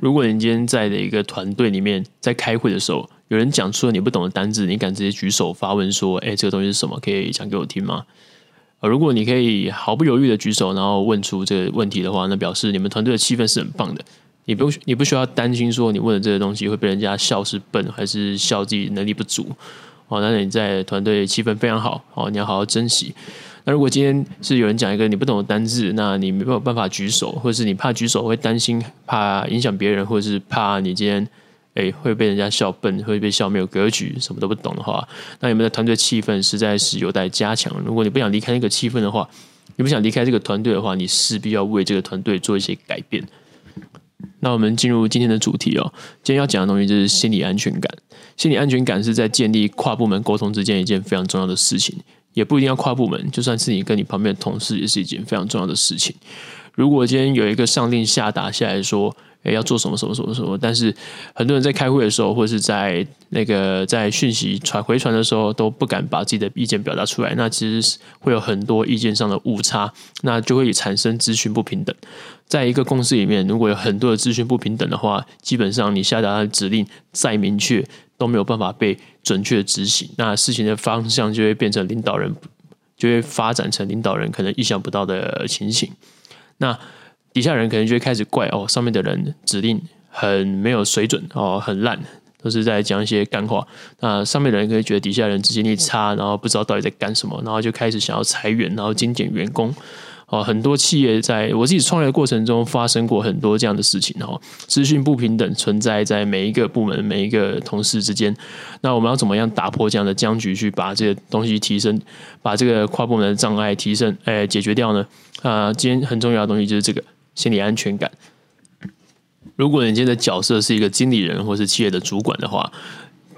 如果你今天在的一个团队里面，在开会的时候，有人讲出了你不懂的单字，你敢直接举手发问说：“哎，这个东西是什么？可以讲给我听吗？”呃，如果你可以毫不犹豫的举手，然后问出这个问题的话，那表示你们团队的气氛是很棒的。你不用你不需要担心说你问的这个东西会被人家笑是笨，还是笑自己能力不足。哦，那你在团队气氛非常好，哦，你要好好珍惜。那如果今天是有人讲一个你不懂的单字，那你没有办法举手，或者是你怕举手会担心，怕影响别人，或者是怕你今天诶会被人家笑笨，会被笑没有格局，什么都不懂的话，那你们的团队气氛实在是有待加强。如果你不想离开那个气氛的话，你不想离开这个团队的话，你势必要为这个团队做一些改变。那我们进入今天的主题哦，今天要讲的东西就是心理安全感。心理安全感是在建立跨部门沟通之间一件非常重要的事情。也不一定要跨部门，就算是你跟你旁边的同事，也是一件非常重要的事情。如果今天有一个上令下达下来说，诶，要做什么什么什么什么，但是很多人在开会的时候，或者是在那个在讯息传回传的时候，都不敢把自己的意见表达出来，那其实会有很多意见上的误差，那就会产生资讯不平等。在一个公司里面，如果有很多的资讯不平等的话，基本上你下达的指令再明确，都没有办法被准确的执行，那事情的方向就会变成领导人就会发展成领导人可能意想不到的情形。那底下人可能就会开始怪哦，上面的人指令很没有水准哦，很烂，都是在讲一些干话。那上面的人可以觉得底下人执行力差，然后不知道到底在干什么，然后就开始想要裁员，然后精简员工。哦，很多企业在我自己创业的过程中发生过很多这样的事情哦，资讯不平等存在在每一个部门、每一个同事之间。那我们要怎么样打破这样的僵局，去把这个东西提升，把这个跨部门的障碍提升，哎，解决掉呢？啊，今天很重要的东西就是这个心理安全感。如果你今天的角色是一个经理人或是企业的主管的话，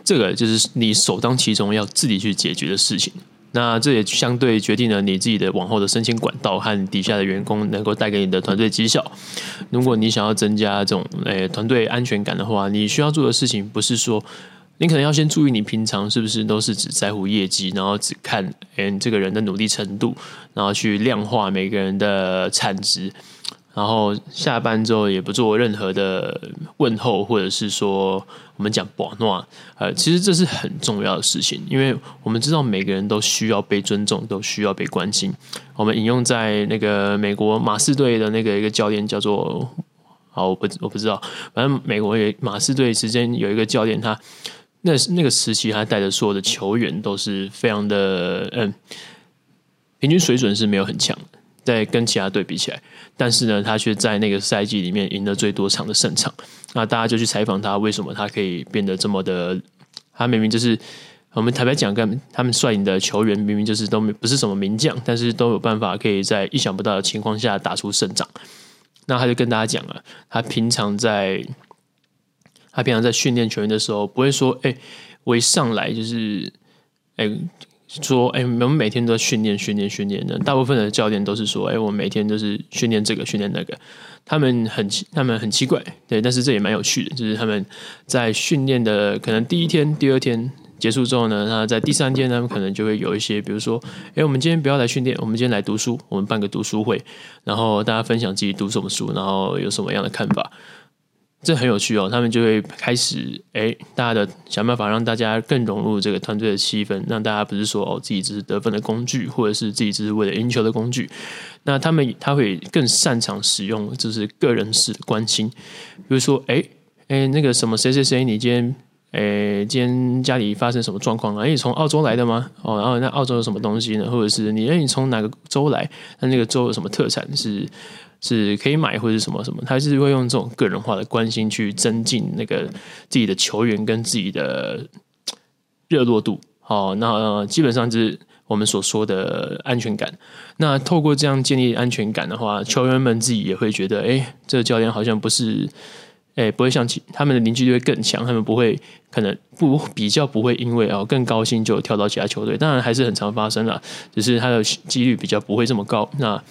这个就是你首当其冲要自己去解决的事情。那这也相对决定了你自己的往后的升迁管道和底下的员工能够带给你的团队绩效。如果你想要增加这种诶团队安全感的话，你需要做的事情不是说你可能要先注意你平常是不是都是只在乎业绩，然后只看诶这个人的努力程度，然后去量化每个人的产值。然后下班之后也不做任何的问候，或者是说我们讲“保暖”，呃，其实这是很重要的事情，因为我们知道每个人都需要被尊重，都需要被关心。我们引用在那个美国马刺队的那个一个教练叫做，好，我不我不知道，反正美国有马刺队之间有一个教练，他那那个时期他带的所有的球员都是非常的，嗯，平均水准是没有很强。在跟其他队比起来，但是呢，他却在那个赛季里面赢了最多场的胜场。那大家就去采访他，为什么他可以变得这么的？他明明就是我们坦白讲，跟他们率领的球员明明就是都不是什么名将，但是都有办法可以在意想不到的情况下打出胜仗。那他就跟大家讲了，他平常在他平常在训练球员的时候，不会说：“哎，我一上来就是哎。”说，哎，我们每天都训练、训练、训练的。大部分的教练都是说，哎，我们每天都是训练这个、训练那个。他们很奇，他们很奇怪，对，但是这也蛮有趣的。就是他们在训练的可能第一天、第二天结束之后呢，那在第三天，他们可能就会有一些，比如说，哎，我们今天不要来训练，我们今天来读书，我们办个读书会，然后大家分享自己读什么书，然后有什么样的看法。这很有趣哦，他们就会开始哎，大家的想办法让大家更融入这个团队的气氛，让大家不是说哦自己只是得分的工具，或者是自己只是为了赢球的工具。那他们他会更擅长使用就是个人式的关心，比如说哎哎那个什么谁谁谁，你今天哎今天家里发生什么状况了？哎，你从澳洲来的吗？哦，然后那澳洲有什么东西呢？或者是你哎你从哪个州来？那那个州有什么特产是？是可以买或者什么什么，他是会用这种个人化的关心去增进那个自己的球员跟自己的热络度。哦，那基本上就是我们所说的安全感。那透过这样建立安全感的话，球员们自己也会觉得，哎，这个教练好像不是，哎，不会像其他们的凝聚力会更强，他们不会可能不比较不会因为哦更高薪就跳到其他球队。当然还是很常发生了，只是他的几率比较不会这么高。那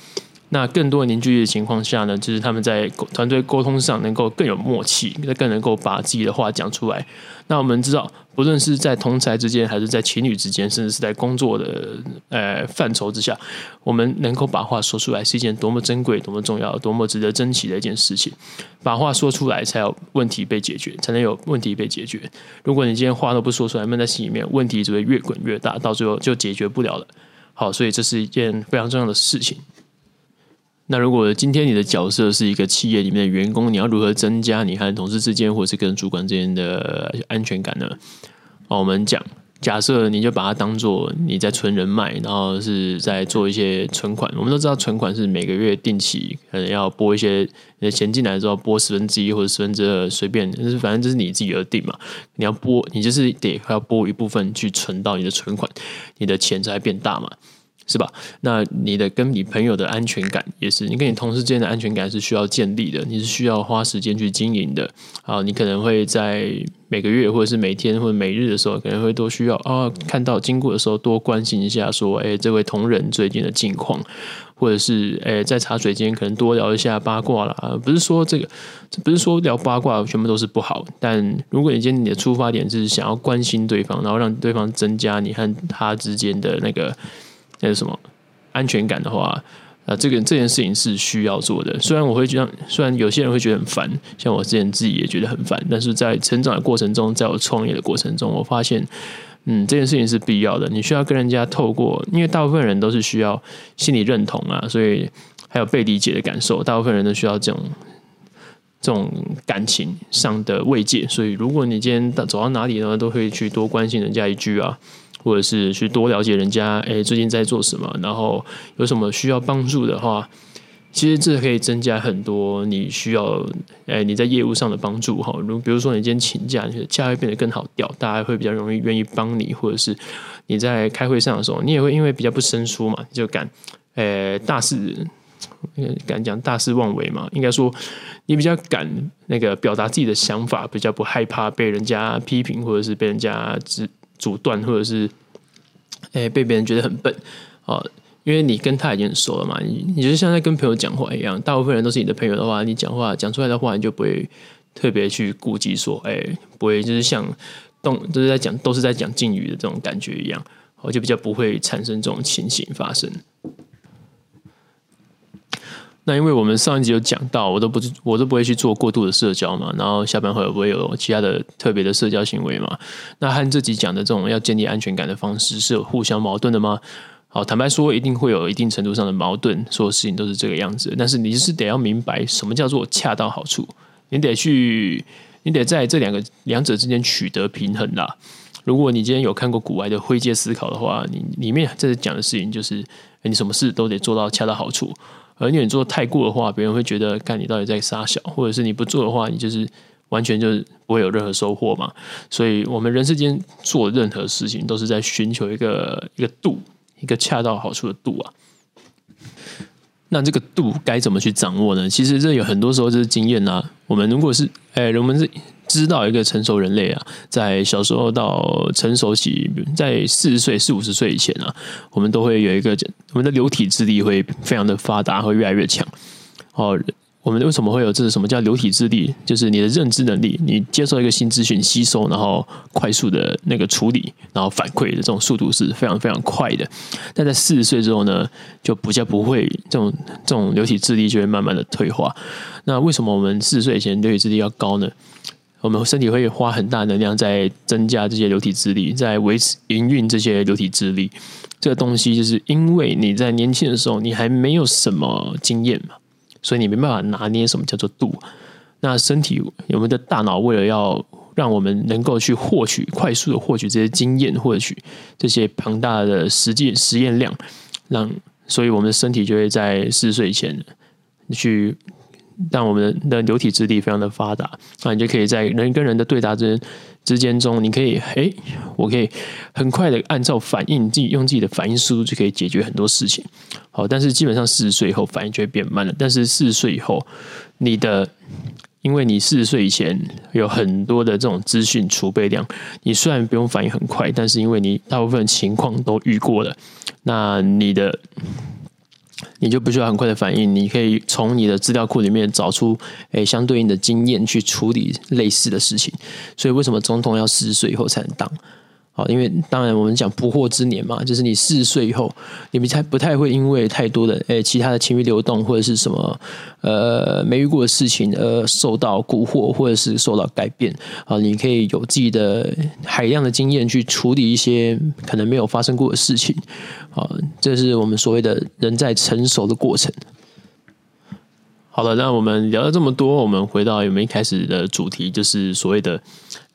那更多凝聚力的情况下呢，就是他们在团队沟通上能够更有默契，更能够把自己的话讲出来。那我们知道，不论是在同才之间，还是在情侣之间，甚至是在工作的呃范畴之下，我们能够把话说出来，是一件多么珍贵、多么重要、多么值得珍惜的一件事情。把话说出来，才有问题被解决，才能有问题被解决。如果你今天话都不说出来，闷在心里面，问题只会越滚越大，到最后就解决不了了。好，所以这是一件非常重要的事情。那如果今天你的角色是一个企业里面的员工，你要如何增加你和同事之间，或者是跟主管之间的安全感呢？好，我们讲，假设你就把它当做你在存人脉，然后是在做一些存款。我们都知道存款是每个月定期可能要拨一些你的钱进来之后拨十分之一或者十分之二，随便，但是反正这是你自己而定嘛。你要拨，你就是得要拨一部分去存到你的存款，你的钱才会变大嘛。是吧？那你的跟你朋友的安全感也是，你跟你同事之间的安全感是需要建立的，你是需要花时间去经营的。啊，你可能会在每个月或者是每天或者每日的时候，可能会多需要啊，看到经过的时候多关心一下，说，哎，这位同仁最近的近况，或者是哎，在茶水间可能多聊一下八卦啦。不是说这个，不是说聊八卦全部都是不好，但如果你今天你的出发点是想要关心对方，然后让对方增加你和他之间的那个。那是什么安全感的话，啊，这个这件事情是需要做的。虽然我会觉得，虽然有些人会觉得很烦，像我之前自己也觉得很烦，但是在成长的过程中，在我创业的过程中，我发现，嗯，这件事情是必要的。你需要跟人家透过，因为大部分人都是需要心理认同啊，所以还有被理解的感受，大部分人都需要这种这种感情上的慰藉。所以，如果你今天走到哪里呢，都会去多关心人家一句啊。或者是去多了解人家，哎，最近在做什么，然后有什么需要帮助的话，其实这可以增加很多你需要，哎，你在业务上的帮助哈。如比如说你今天请假，你的假会变得更好调，大家会比较容易愿意帮你，或者是你在开会上的时候，你也会因为比较不生疏嘛，就敢，哎，大肆，敢讲大肆妄为嘛。应该说你比较敢那个表达自己的想法，比较不害怕被人家批评，或者是被人家指。阻断，或者是，诶、被别人觉得很笨啊，因为你跟他已经很熟了嘛，你你就像在跟朋友讲话一样，大部分人都是你的朋友的话，你讲话讲出来的话，你就不会特别去顾及说，哎、不会就是像动就是在讲都是在讲敬语的这种感觉一样，我就比较不会产生这种情形发生。那因为我们上一集有讲到，我都不我都不会去做过度的社交嘛，然后下班后也不会有其他的特别的社交行为嘛。那和这集讲的这种要建立安全感的方式是有互相矛盾的吗？好，坦白说，一定会有一定程度上的矛盾，所有事情都是这个样子。但是你是得要明白什么叫做恰到好处，你得去，你得在这两个两者之间取得平衡啦。如果你今天有看过古埃的灰阶思考的话，你里面这讲的事情就是，你什么事都得做到恰到好处。而你做太过的话，别人会觉得看你到底在撒小，或者是你不做的话，你就是完全就是不会有任何收获嘛。所以，我们人世间做任何事情，都是在寻求一个一个度，一个恰到好处的度啊。那这个度该怎么去掌握呢？其实这有很多时候就是经验啊。我们如果是哎，我们是。知道一个成熟人类啊，在小时候到成熟期，在四十岁、四五十岁以前啊，我们都会有一个我们的流体智力会非常的发达，会越来越强。哦，我们为什么会有这是什么叫流体智力？就是你的认知能力，你接受一个新资讯吸收，然后快速的那个处理，然后反馈的这种速度是非常非常快的。但在四十岁之后呢，就比较不会这种这种流体智力就会慢慢的退化。那为什么我们四十岁以前流体智力要高呢？我们身体会花很大能量在增加这些流体智力，在维持营运这些流体智力。这个东西就是因为你在年轻的时候，你还没有什么经验嘛，所以你没办法拿捏什么叫做度。那身体，我们的大脑为了要让我们能够去获取快速的获取这些经验，获取这些庞大的实际实验量，让所以我们的身体就会在四岁前去。让我们的流体智力非常的发达，那你就可以在人跟人的对答之之间中，你可以，诶，我可以很快的按照反应，自己用自己的反应速度就可以解决很多事情。好，但是基本上四十岁以后反应就会变慢了。但是四十岁以后，你的，因为你四十岁以前有很多的这种资讯储备量，你虽然不用反应很快，但是因为你大部分情况都遇过了，那你的。你就不需要很快的反应，你可以从你的资料库里面找出诶相对应的经验去处理类似的事情。所以为什么总统要四十岁以后才能当？因为当然我们讲不惑之年嘛，就是你四十岁以后，你不太不太会因为太多的诶其他的情绪流动或者是什么呃没遇过的事情而受到蛊惑或者是受到改变啊，你可以有自己的海量的经验去处理一些可能没有发生过的事情啊，这是我们所谓的人在成熟的过程。好了，那我们聊了这么多，我们回到我们一开始的主题，就是所谓的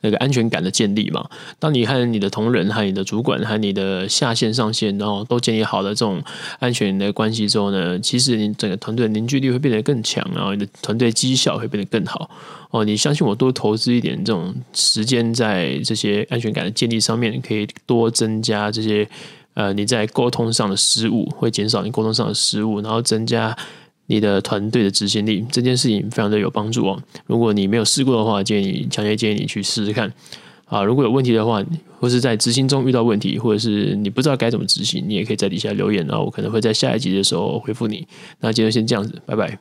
那个安全感的建立嘛。当你和你的同仁、和你的主管、和你的下线、上线，然后都建立好了这种安全的关系之后呢，其实你整个团队凝聚力会变得更强，然后你的团队绩效会变得更好。哦，你相信我，多投资一点这种时间在这些安全感的建立上面，可以多增加这些呃你在沟通上的失误，会减少你沟通上的失误，然后增加。你的团队的执行力这件事情非常的有帮助哦。如果你没有试过的话，建议你强烈建议你去试试看啊。如果有问题的话，或是在执行中遇到问题，或者是你不知道该怎么执行，你也可以在底下留言，然后我可能会在下一集的时候回复你。那今天先这样子，拜拜。